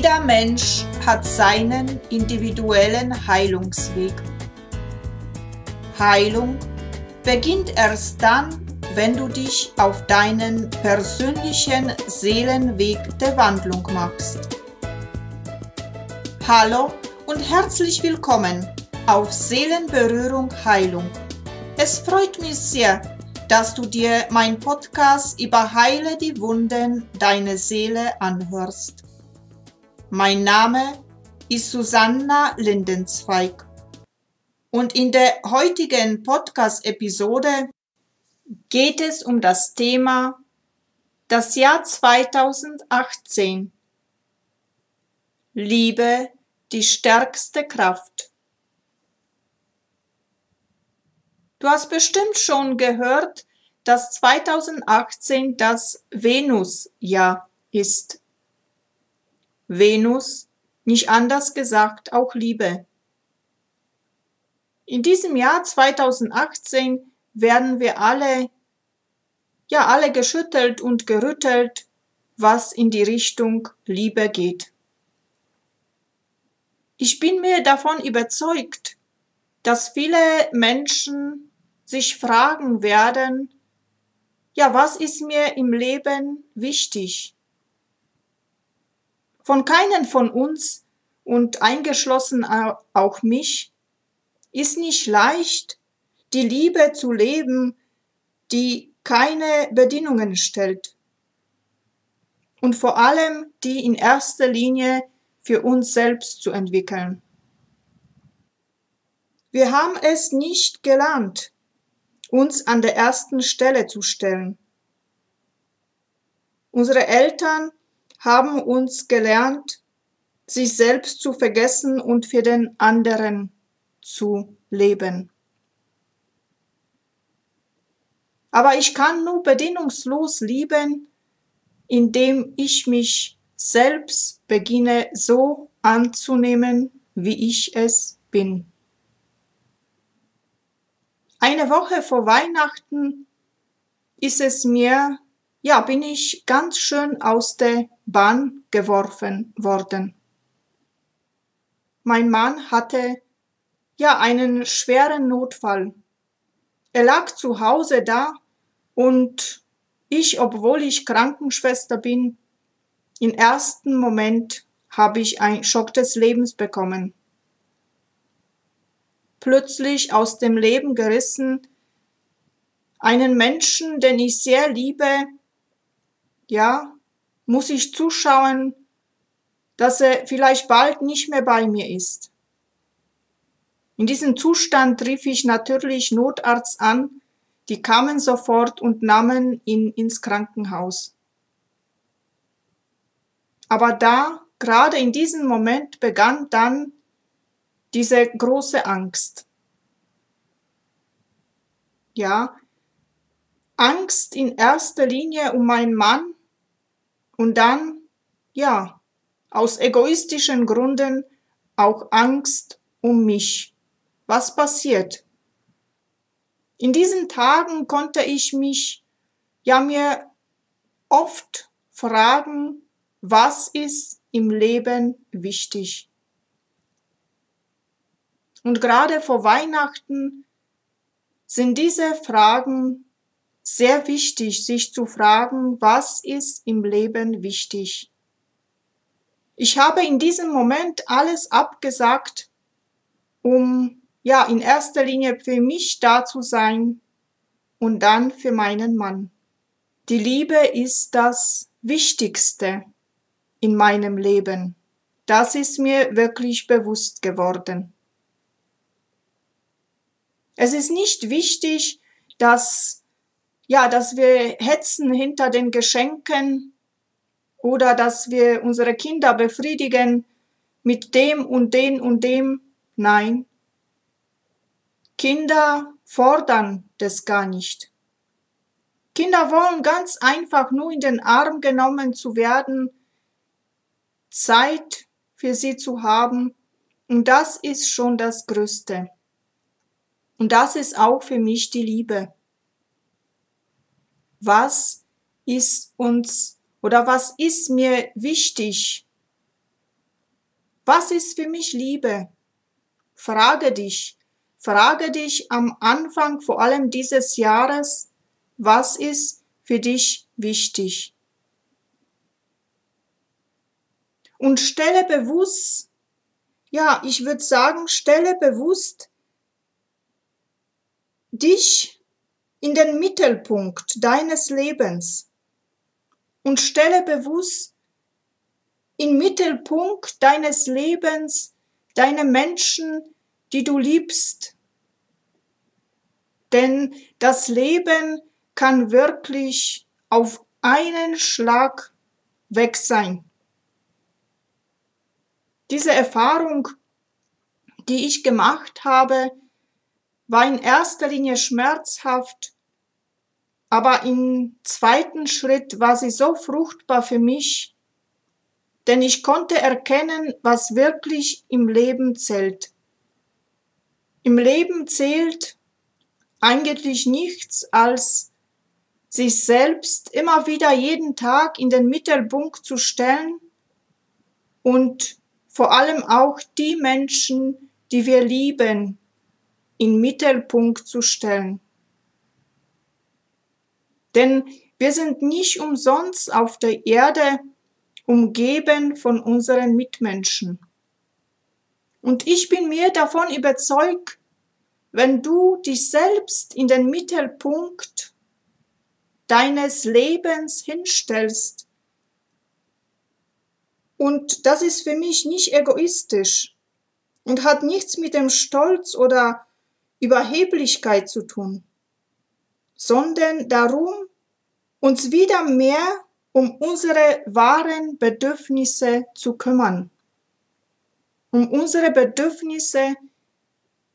Jeder Mensch hat seinen individuellen Heilungsweg. Heilung beginnt erst dann, wenn du dich auf deinen persönlichen Seelenweg der Wandlung machst. Hallo und herzlich willkommen auf Seelenberührung Heilung. Es freut mich sehr, dass du dir mein Podcast über Heile die Wunden deiner Seele anhörst. Mein Name ist Susanna Lindenzweig und in der heutigen Podcast-Episode geht es um das Thema das Jahr 2018. Liebe die stärkste Kraft. Du hast bestimmt schon gehört, dass 2018 das Venus-Jahr ist. Venus, nicht anders gesagt, auch Liebe. In diesem Jahr 2018 werden wir alle, ja, alle geschüttelt und gerüttelt, was in die Richtung Liebe geht. Ich bin mir davon überzeugt, dass viele Menschen sich fragen werden, ja, was ist mir im Leben wichtig? Von keinen von uns und eingeschlossen auch mich ist nicht leicht, die Liebe zu leben, die keine Bedingungen stellt und vor allem die in erster Linie für uns selbst zu entwickeln. Wir haben es nicht gelernt, uns an der ersten Stelle zu stellen. Unsere Eltern haben uns gelernt, sich selbst zu vergessen und für den anderen zu leben. Aber ich kann nur bedingungslos lieben, indem ich mich selbst beginne so anzunehmen, wie ich es bin. Eine Woche vor Weihnachten ist es mir, ja, bin ich ganz schön aus der Bahn geworfen worden. Mein Mann hatte ja einen schweren Notfall. Er lag zu Hause da und ich, obwohl ich Krankenschwester bin, im ersten Moment habe ich einen Schock des Lebens bekommen plötzlich aus dem Leben gerissen, einen Menschen, den ich sehr liebe, ja, muss ich zuschauen, dass er vielleicht bald nicht mehr bei mir ist. In diesem Zustand rief ich natürlich Notarzt an, die kamen sofort und nahmen ihn ins Krankenhaus. Aber da, gerade in diesem Moment, begann dann diese große Angst. Ja, Angst in erster Linie um meinen Mann und dann, ja, aus egoistischen Gründen auch Angst um mich. Was passiert? In diesen Tagen konnte ich mich ja mir oft fragen, was ist im Leben wichtig? Und gerade vor Weihnachten sind diese Fragen sehr wichtig, sich zu fragen, was ist im Leben wichtig. Ich habe in diesem Moment alles abgesagt, um ja in erster Linie für mich da zu sein und dann für meinen Mann. Die Liebe ist das Wichtigste in meinem Leben. Das ist mir wirklich bewusst geworden. Es ist nicht wichtig, dass, ja, dass wir hetzen hinter den Geschenken oder dass wir unsere Kinder befriedigen mit dem und dem und dem. Nein. Kinder fordern das gar nicht. Kinder wollen ganz einfach nur in den Arm genommen zu werden, Zeit für sie zu haben, und das ist schon das Größte. Und das ist auch für mich die Liebe. Was ist uns oder was ist mir wichtig? Was ist für mich Liebe? Frage dich, frage dich am Anfang vor allem dieses Jahres, was ist für dich wichtig? Und stelle bewusst, ja, ich würde sagen, stelle bewusst dich in den Mittelpunkt deines Lebens und stelle bewusst im Mittelpunkt deines Lebens deine Menschen, die du liebst. Denn das Leben kann wirklich auf einen Schlag weg sein. Diese Erfahrung, die ich gemacht habe, war in erster Linie schmerzhaft, aber im zweiten Schritt war sie so fruchtbar für mich, denn ich konnte erkennen, was wirklich im Leben zählt. Im Leben zählt eigentlich nichts als sich selbst immer wieder jeden Tag in den Mittelpunkt zu stellen und vor allem auch die Menschen, die wir lieben, in Mittelpunkt zu stellen. Denn wir sind nicht umsonst auf der Erde umgeben von unseren Mitmenschen. Und ich bin mir davon überzeugt, wenn du dich selbst in den Mittelpunkt deines Lebens hinstellst, und das ist für mich nicht egoistisch und hat nichts mit dem Stolz oder Überheblichkeit zu tun, sondern darum, uns wieder mehr um unsere wahren Bedürfnisse zu kümmern. Um unsere Bedürfnisse,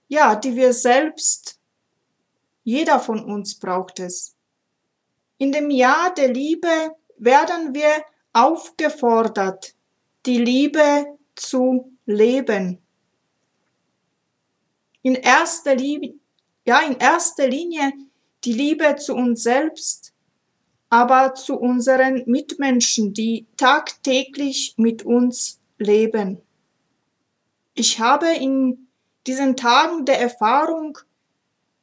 ja, die wir selbst, jeder von uns braucht es. In dem Jahr der Liebe werden wir aufgefordert, die Liebe zu leben. In erster Linie, ja, in erster Linie die Liebe zu uns selbst, aber zu unseren Mitmenschen, die tagtäglich mit uns leben. Ich habe in diesen Tagen der Erfahrung,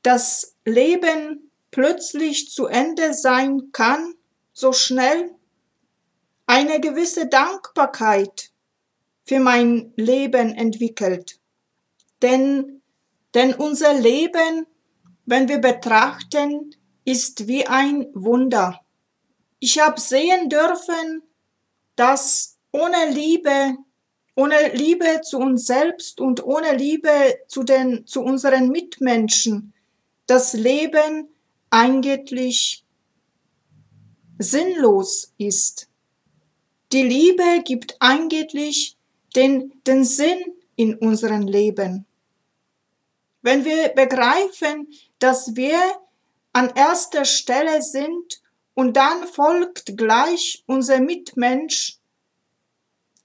dass Leben plötzlich zu Ende sein kann, so schnell, eine gewisse Dankbarkeit für mein Leben entwickelt. Denn, denn unser Leben, wenn wir betrachten, ist wie ein Wunder. Ich habe sehen dürfen, dass ohne Liebe, ohne Liebe zu uns selbst und ohne Liebe zu den, zu unseren Mitmenschen, das Leben eigentlich sinnlos ist. Die Liebe gibt eigentlich den, den Sinn in unserem Leben. Wenn wir begreifen, dass wir an erster Stelle sind und dann folgt gleich unser Mitmensch,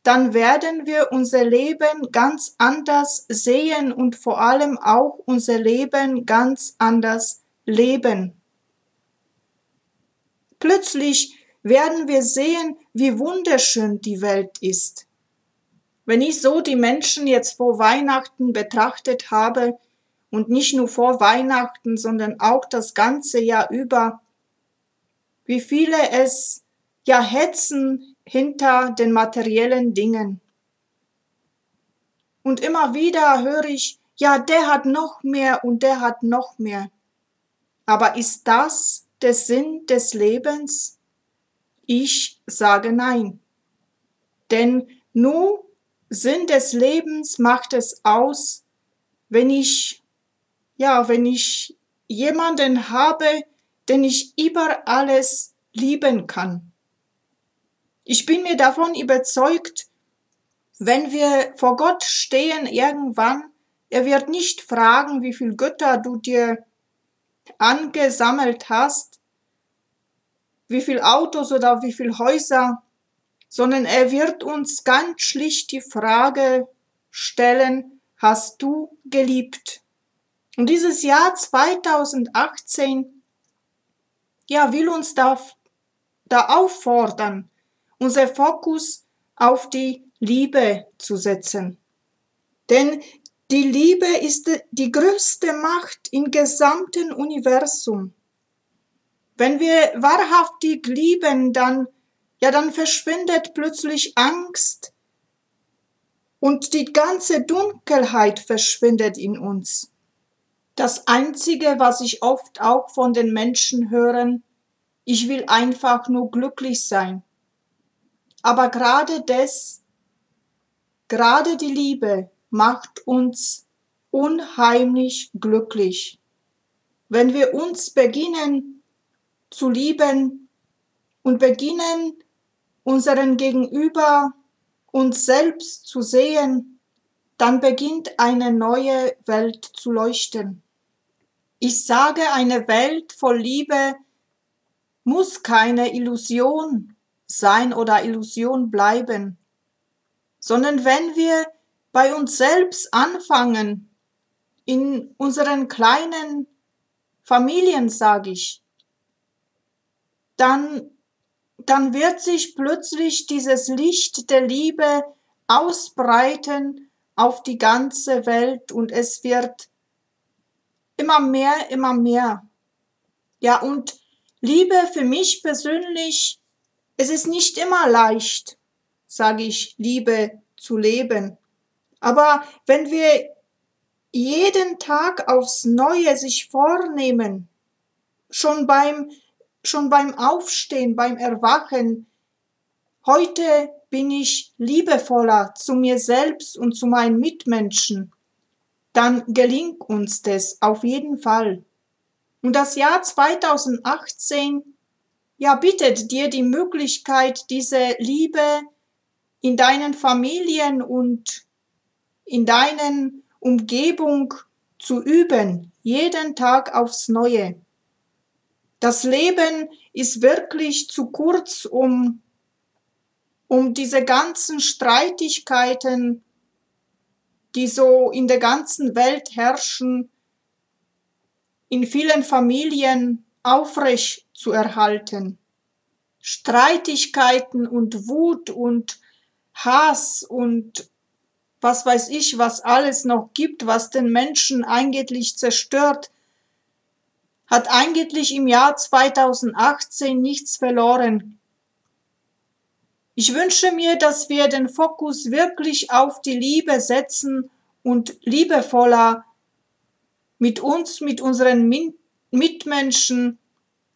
dann werden wir unser Leben ganz anders sehen und vor allem auch unser Leben ganz anders leben. Plötzlich werden wir sehen, wie wunderschön die Welt ist. Wenn ich so die Menschen jetzt vor Weihnachten betrachtet habe, und nicht nur vor Weihnachten, sondern auch das ganze Jahr über, wie viele es ja hetzen hinter den materiellen Dingen. Und immer wieder höre ich, ja, der hat noch mehr und der hat noch mehr. Aber ist das der Sinn des Lebens? Ich sage nein. Denn nur Sinn des Lebens macht es aus, wenn ich, ja, wenn ich jemanden habe, den ich über alles lieben kann. Ich bin mir davon überzeugt, wenn wir vor Gott stehen irgendwann, er wird nicht fragen, wie viel Götter du dir angesammelt hast, wie viel Autos oder wie viel Häuser, sondern er wird uns ganz schlicht die Frage stellen, hast du geliebt? Und dieses Jahr 2018, ja, will uns da, da auffordern, unser Fokus auf die Liebe zu setzen. Denn die Liebe ist die größte Macht im gesamten Universum. Wenn wir wahrhaftig lieben, dann, ja, dann verschwindet plötzlich Angst und die ganze Dunkelheit verschwindet in uns. Das Einzige, was ich oft auch von den Menschen höre, ich will einfach nur glücklich sein. Aber gerade das, gerade die Liebe macht uns unheimlich glücklich. Wenn wir uns beginnen zu lieben und beginnen unseren Gegenüber uns selbst zu sehen, dann beginnt eine neue Welt zu leuchten. Ich sage, eine Welt voll Liebe muss keine Illusion sein oder Illusion bleiben, sondern wenn wir bei uns selbst anfangen, in unseren kleinen Familien, sage ich, dann, dann wird sich plötzlich dieses Licht der Liebe ausbreiten auf die ganze Welt und es wird immer mehr, immer mehr. Ja, und Liebe für mich persönlich, es ist nicht immer leicht, sage ich, Liebe zu leben. Aber wenn wir jeden Tag aufs Neue sich vornehmen, schon beim, schon beim Aufstehen, beim Erwachen, heute bin ich liebevoller zu mir selbst und zu meinen Mitmenschen, dann gelingt uns das auf jeden Fall. Und das Jahr 2018, ja, bittet dir die Möglichkeit, diese Liebe in deinen Familien und in deinen Umgebung zu üben, jeden Tag aufs Neue. Das Leben ist wirklich zu kurz, um, um diese ganzen Streitigkeiten die so in der ganzen Welt herrschen, in vielen Familien aufrecht zu erhalten. Streitigkeiten und Wut und Hass und was weiß ich, was alles noch gibt, was den Menschen eigentlich zerstört, hat eigentlich im Jahr 2018 nichts verloren. Ich wünsche mir, dass wir den Fokus wirklich auf die Liebe setzen und liebevoller mit uns, mit unseren Mitmenschen,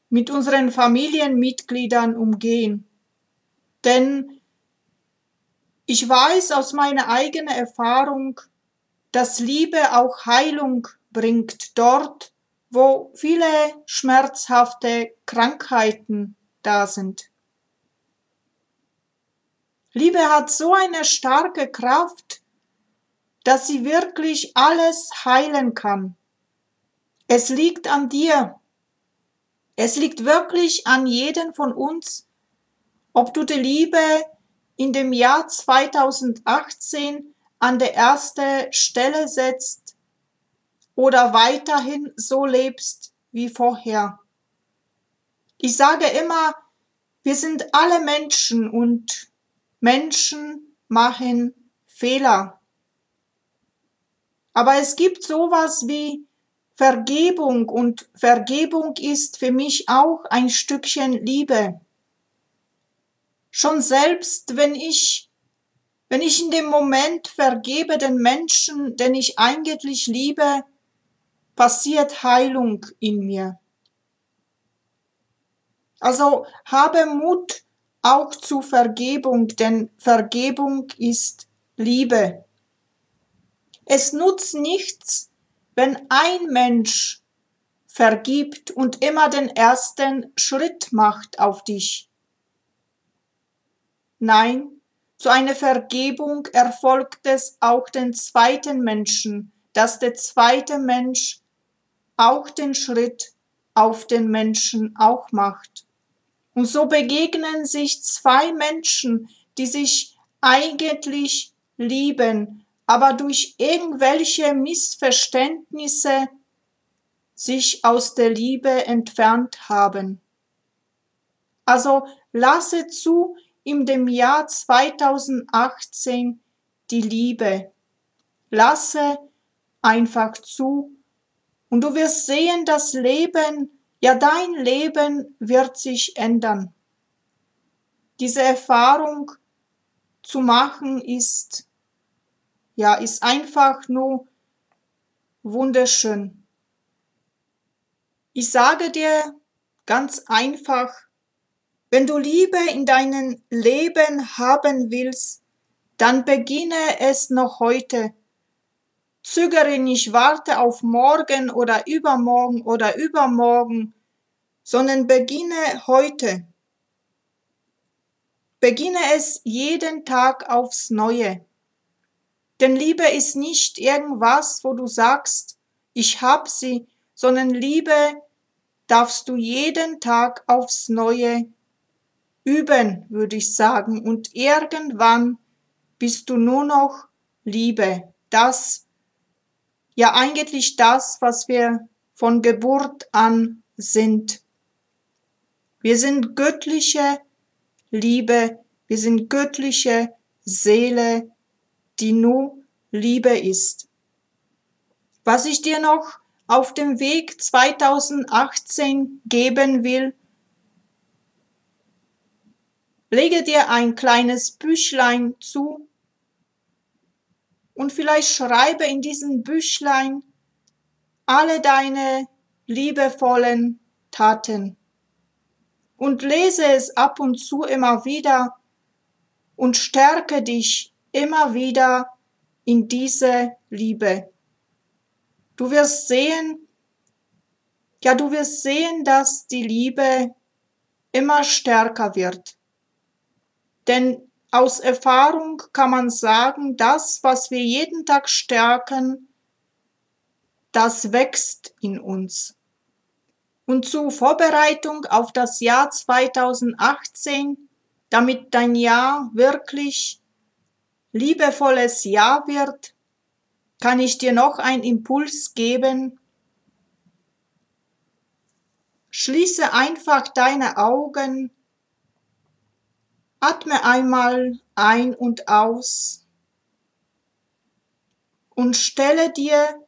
mit unseren Familienmitgliedern umgehen. Denn ich weiß aus meiner eigenen Erfahrung, dass Liebe auch Heilung bringt dort, wo viele schmerzhafte Krankheiten da sind. Liebe hat so eine starke Kraft, dass sie wirklich alles heilen kann. Es liegt an dir. Es liegt wirklich an jeden von uns, ob du die Liebe in dem Jahr 2018 an der erste Stelle setzt oder weiterhin so lebst wie vorher. Ich sage immer, wir sind alle Menschen und Menschen machen Fehler. Aber es gibt sowas wie Vergebung und Vergebung ist für mich auch ein Stückchen Liebe. Schon selbst, wenn ich, wenn ich in dem Moment vergebe den Menschen, den ich eigentlich liebe, passiert Heilung in mir. Also habe Mut, auch zu Vergebung, denn Vergebung ist Liebe. Es nutzt nichts, wenn ein Mensch vergibt und immer den ersten Schritt macht auf dich. Nein, zu einer Vergebung erfolgt es auch den zweiten Menschen, dass der zweite Mensch auch den Schritt auf den Menschen auch macht. Und so begegnen sich zwei Menschen, die sich eigentlich lieben, aber durch irgendwelche Missverständnisse sich aus der Liebe entfernt haben. Also lasse zu in dem Jahr 2018 die Liebe. Lasse einfach zu und du wirst sehen, das Leben, ja dein Leben wird sich ändern. Diese Erfahrung zu machen ist, ja, ist einfach nur wunderschön. Ich sage dir ganz einfach, wenn du Liebe in deinem Leben haben willst, dann beginne es noch heute. Zögere nicht, warte auf morgen oder übermorgen oder übermorgen, sondern beginne heute. Beginne es jeden Tag aufs Neue. Denn Liebe ist nicht irgendwas, wo du sagst, ich hab sie, sondern Liebe darfst du jeden Tag aufs Neue üben, würde ich sagen. Und irgendwann bist du nur noch Liebe. Das, ja eigentlich das, was wir von Geburt an sind. Wir sind göttliche Liebe, wir sind göttliche Seele, die nur Liebe ist. Was ich dir noch auf dem Weg 2018 geben will, lege dir ein kleines Büchlein zu und vielleicht schreibe in diesem Büchlein alle deine liebevollen Taten und lese es ab und zu immer wieder und stärke dich immer wieder in diese Liebe. Du wirst sehen, ja, du wirst sehen, dass die Liebe immer stärker wird. Denn aus Erfahrung kann man sagen, das, was wir jeden Tag stärken, das wächst in uns. Und zur Vorbereitung auf das Jahr 2018, damit dein Jahr wirklich liebevolles Jahr wird, kann ich dir noch einen Impuls geben. Schließe einfach deine Augen, atme einmal ein und aus und stelle dir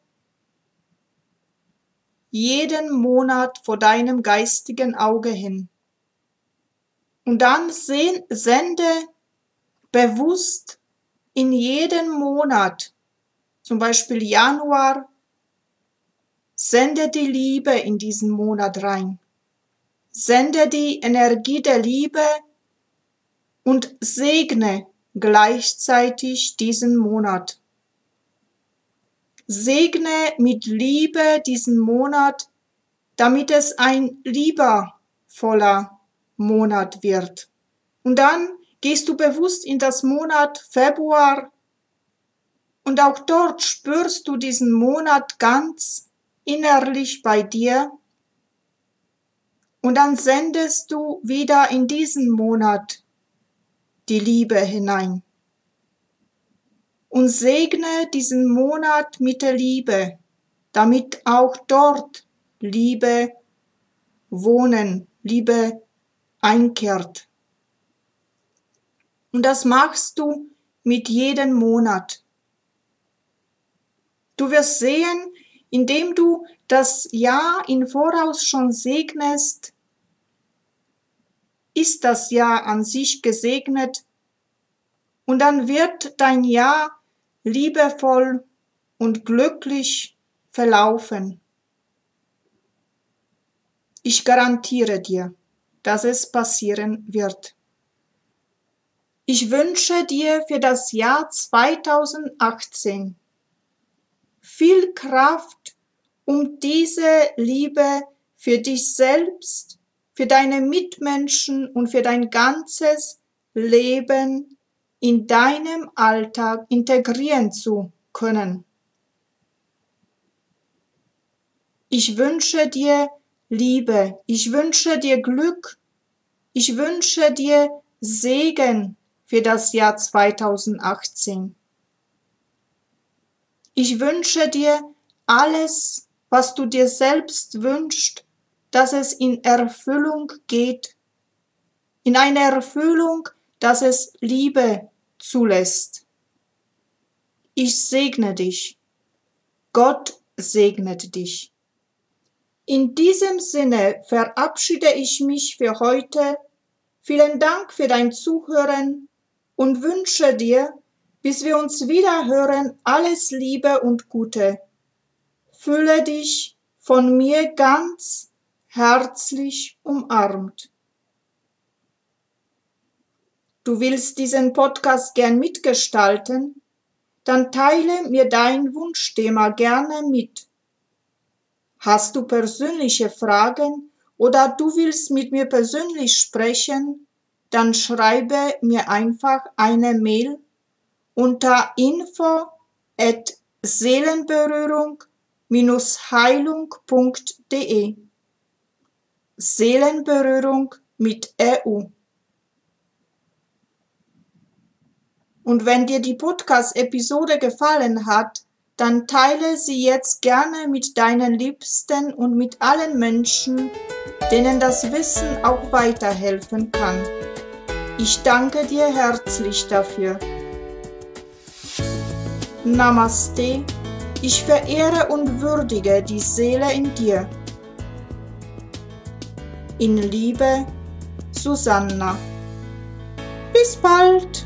jeden Monat vor deinem geistigen Auge hin. Und dann sende bewusst in jeden Monat zum Beispiel Januar, sende die Liebe in diesen Monat rein. Sende die Energie der Liebe und segne gleichzeitig diesen Monat. Segne mit Liebe diesen Monat, damit es ein liebervoller Monat wird. Und dann gehst du bewusst in das Monat Februar und auch dort spürst du diesen Monat ganz innerlich bei dir. Und dann sendest du wieder in diesen Monat die Liebe hinein. Und segne diesen Monat mit der Liebe, damit auch dort Liebe wohnen, Liebe einkehrt. Und das machst du mit jedem Monat. Du wirst sehen, indem du das Jahr in Voraus schon segnest, ist das Jahr an sich gesegnet und dann wird dein Jahr liebevoll und glücklich verlaufen. Ich garantiere dir, dass es passieren wird. Ich wünsche dir für das Jahr 2018 viel Kraft, um diese Liebe für dich selbst, für deine Mitmenschen und für dein ganzes Leben in deinem Alltag integrieren zu können. Ich wünsche dir Liebe, ich wünsche dir Glück, ich wünsche dir Segen für das Jahr 2018. Ich wünsche dir alles, was du dir selbst wünschst, dass es in Erfüllung geht, in eine Erfüllung, dass es Liebe zulässt. Ich segne dich. Gott segnet dich. In diesem Sinne verabschiede ich mich für heute. Vielen Dank für dein Zuhören und wünsche dir, bis wir uns wieder hören, alles Liebe und Gute. Fühle dich von mir ganz herzlich umarmt. Du willst diesen Podcast gern mitgestalten? Dann teile mir dein Wunschthema gerne mit. Hast du persönliche Fragen oder du willst mit mir persönlich sprechen? Dann schreibe mir einfach eine Mail unter info at seelenberührung-heilung.de Seelenberührung mit EU. Und wenn dir die Podcast-Episode gefallen hat, dann teile sie jetzt gerne mit deinen Liebsten und mit allen Menschen, denen das Wissen auch weiterhelfen kann. Ich danke dir herzlich dafür. Namaste. Ich verehre und würdige die Seele in dir. In Liebe, Susanna. Bis bald!